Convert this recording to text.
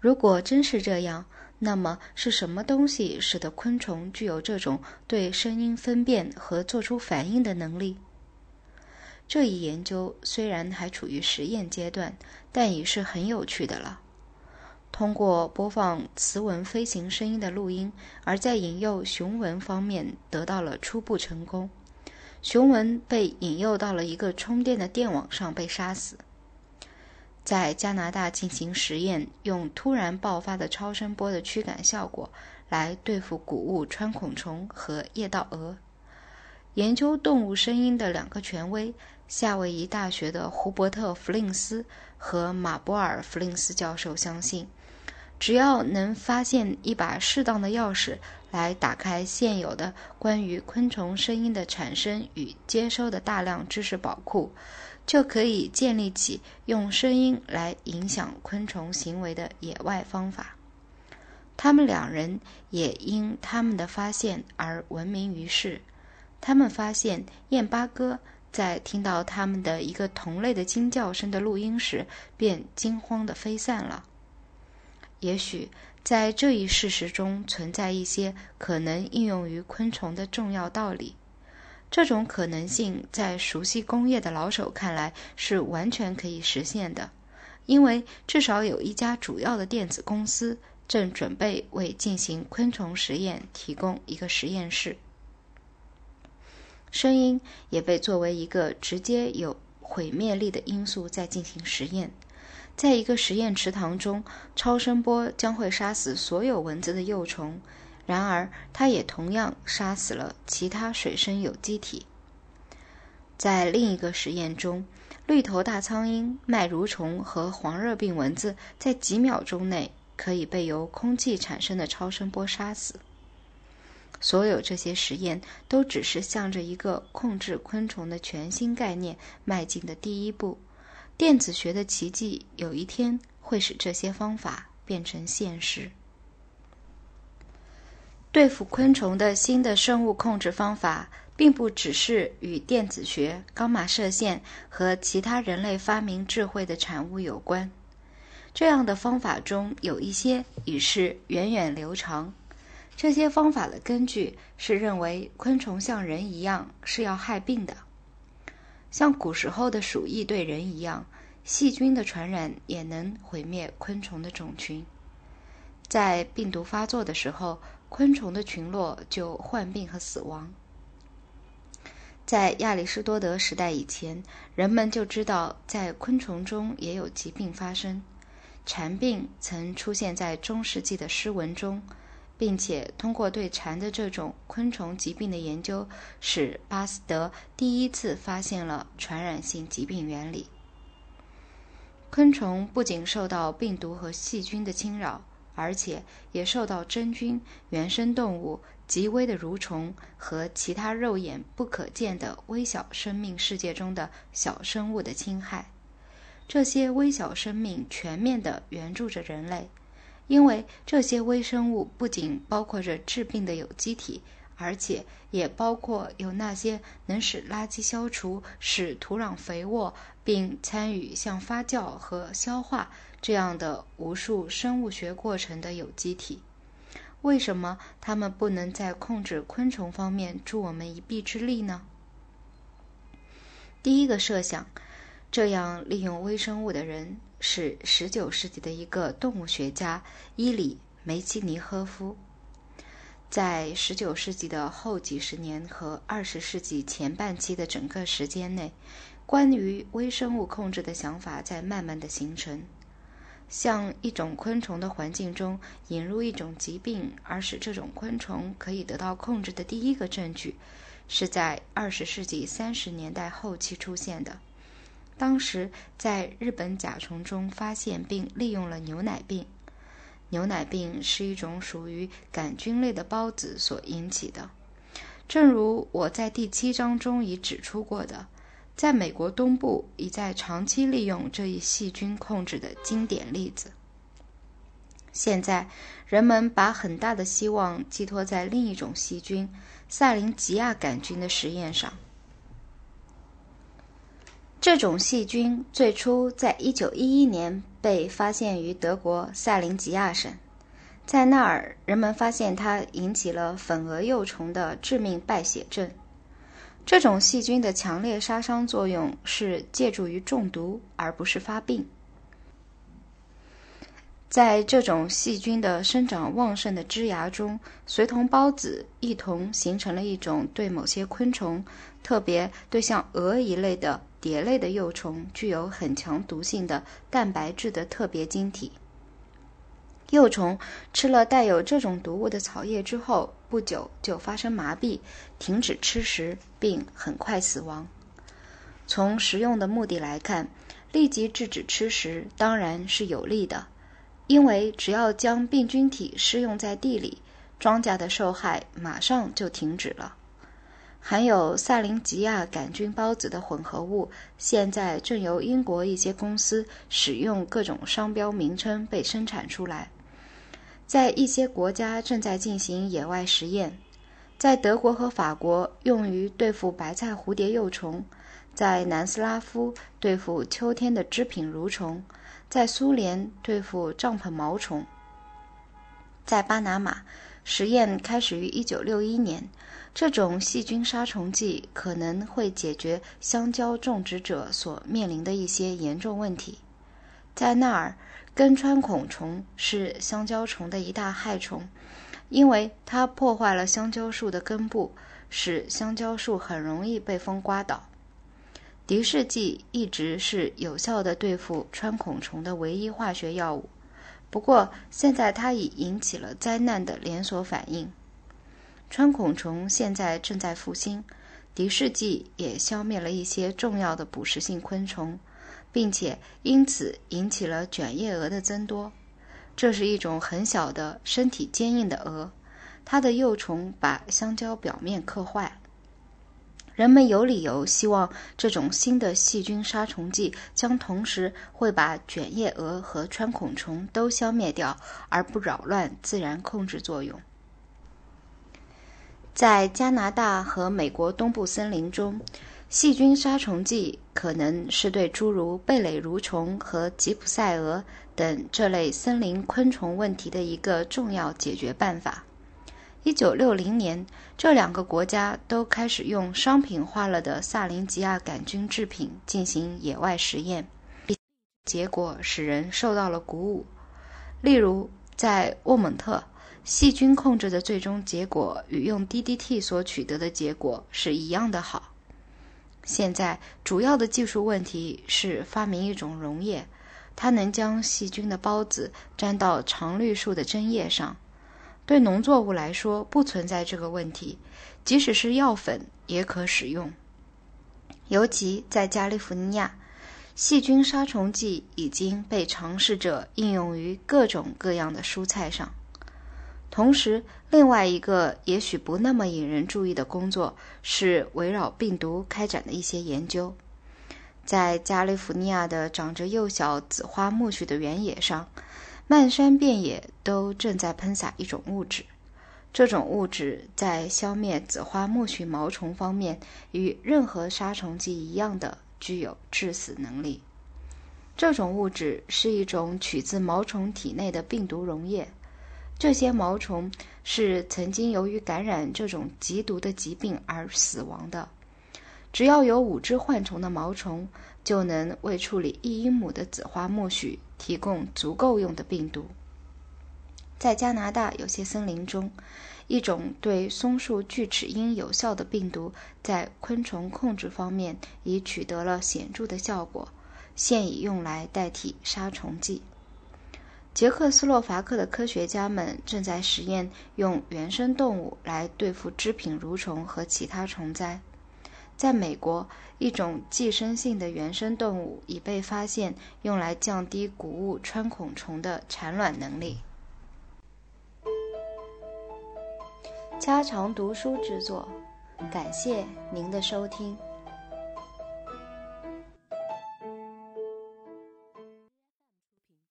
如果真是这样，那么是什么东西使得昆虫具有这种对声音分辨和做出反应的能力？这一研究虽然还处于实验阶段，但已是很有趣的了。通过播放雌蚊飞行声音的录音，而在引诱雄蚊方面得到了初步成功。雄蚊被引诱到了一个充电的电网上被杀死。在加拿大进行实验，用突然爆发的超声波的驱赶效果来对付谷物穿孔虫和叶道蛾。研究动物声音的两个权威。夏威夷大学的胡伯特·弗林斯和马波尔·弗林斯教授相信，只要能发现一把适当的钥匙来打开现有的关于昆虫声音的产生与接收的大量知识宝库，就可以建立起用声音来影响昆虫行为的野外方法。他们两人也因他们的发现而闻名于世。他们发现燕八哥。在听到他们的一个同类的惊叫声的录音时，便惊慌地飞散了。也许在这一事实中存在一些可能应用于昆虫的重要道理。这种可能性在熟悉工业的老手看来是完全可以实现的，因为至少有一家主要的电子公司正准备为进行昆虫实验提供一个实验室。声音也被作为一个直接有毁灭力的因素在进行实验。在一个实验池塘中，超声波将会杀死所有蚊子的幼虫，然而它也同样杀死了其他水生有机体。在另一个实验中，绿头大苍蝇、麦蠕虫和黄热病蚊子在几秒钟内可以被由空气产生的超声波杀死。所有这些实验都只是向着一个控制昆虫的全新概念迈进的第一步。电子学的奇迹有一天会使这些方法变成现实。对付昆虫的新的生物控制方法，并不只是与电子学、伽马射线和其他人类发明智慧的产物有关。这样的方法中有一些已是源远流长。这些方法的根据是认为昆虫像人一样是要害病的，像古时候的鼠疫对人一样，细菌的传染也能毁灭昆虫的种群。在病毒发作的时候，昆虫的群落就患病和死亡。在亚里士多德时代以前，人们就知道在昆虫中也有疾病发生。蝉病曾出现在中世纪的诗文中。并且通过对蝉的这种昆虫疾病的研究，使巴斯德第一次发现了传染性疾病原理。昆虫不仅受到病毒和细菌的侵扰，而且也受到真菌、原生动物、极微的蠕虫和其他肉眼不可见的微小生命世界中的小生物的侵害。这些微小生命全面地援助着人类。因为这些微生物不仅包括着致病的有机体，而且也包括有那些能使垃圾消除、使土壤肥沃，并参与像发酵和消化这样的无数生物学过程的有机体。为什么他们不能在控制昆虫方面助我们一臂之力呢？第一个设想，这样利用微生物的人。是19世纪的一个动物学家伊里·梅基尼科夫。在19世纪的后几十年和20世纪前半期的整个时间内，关于微生物控制的想法在慢慢的形成。向一种昆虫的环境中引入一种疾病，而使这种昆虫可以得到控制的第一个证据，是在20世纪30年代后期出现的。当时在日本甲虫中发现并利用了牛奶病。牛奶病是一种属于杆菌类的孢子所引起的。正如我在第七章中已指出过的，在美国东部已在长期利用这一细菌控制的经典例子。现在人们把很大的希望寄托在另一种细菌——萨林吉亚杆菌的实验上。这种细菌最初在1911年被发现于德国塞林吉亚省，在那儿人们发现它引起了粉蛾幼虫的致命败血症。这种细菌的强烈杀伤作用是借助于中毒，而不是发病。在这种细菌的生长旺盛的枝芽中，随同孢子一同形成了一种对某些昆虫，特别对像蛾一类的蝶类的幼虫具有很强毒性的蛋白质的特别晶体。幼虫吃了带有这种毒物的草叶之后，不久就发生麻痹，停止吃食，并很快死亡。从食用的目的来看，立即制止吃食当然是有利的。因为只要将病菌体施用在地里，庄稼的受害马上就停止了。含有萨林吉亚杆菌孢子的混合物，现在正由英国一些公司使用各种商标名称被生产出来。在一些国家正在进行野外实验，在德国和法国用于对付白菜蝴蝶幼虫，在南斯拉夫对付秋天的织品蠕虫。在苏联对付帐篷毛虫，在巴拿马实验开始于一九六一年。这种细菌杀虫剂可能会解决香蕉种植者所面临的一些严重问题。在那儿，根穿孔虫是香蕉虫的一大害虫，因为它破坏了香蕉树的根部，使香蕉树很容易被风刮倒。敌视剂一直是有效的对付穿孔虫的唯一化学药物，不过现在它已引起了灾难的连锁反应。穿孔虫现在正在复兴，敌视剂也消灭了一些重要的捕食性昆虫，并且因此引起了卷叶蛾的增多。这是一种很小的、身体坚硬的蛾，它的幼虫把香蕉表面刻坏。人们有理由希望这种新的细菌杀虫剂将同时会把卷叶蛾和穿孔虫都消灭掉，而不扰乱自然控制作用。在加拿大和美国东部森林中，细菌杀虫剂可能是对诸如贝类蠕虫和吉普赛蛾等这类森林昆虫问题的一个重要解决办法。一九六零年，这两个国家都开始用商品化了的萨林吉亚杆菌制品进行野外实验，结果使人受到了鼓舞。例如，在沃蒙特，细菌控制的最终结果与用 DDT 所取得的结果是一样的好。现在，主要的技术问题是发明一种溶液，它能将细菌的孢子粘到常绿树的针叶上。对农作物来说不存在这个问题，即使是药粉也可使用。尤其在加利福尼亚，细菌杀虫剂已经被尝试着应用于各种各样的蔬菜上。同时，另外一个也许不那么引人注意的工作是围绕病毒开展的一些研究。在加利福尼亚的长着幼小紫花苜蓿的原野上。漫山遍野都正在喷洒一种物质，这种物质在消灭紫花苜蓿毛虫方面与任何杀虫剂一样的具有致死能力。这种物质是一种取自毛虫体内的病毒溶液。这些毛虫是曾经由于感染这种极毒的疾病而死亡的。只要有五只患虫的毛虫，就能为处理一英亩的紫花苜蓿。提供足够用的病毒。在加拿大有些森林中，一种对松树锯齿鹰有效的病毒，在昆虫控制方面已取得了显著的效果，现已用来代替杀虫剂。捷克斯洛伐克的科学家们正在实验用原生动物来对付织品蠕虫和其他虫灾。在美国，一种寄生性的原生动物已被发现用来降低谷物穿孔虫的产卵能力。家常读书之作，感谢您的收听。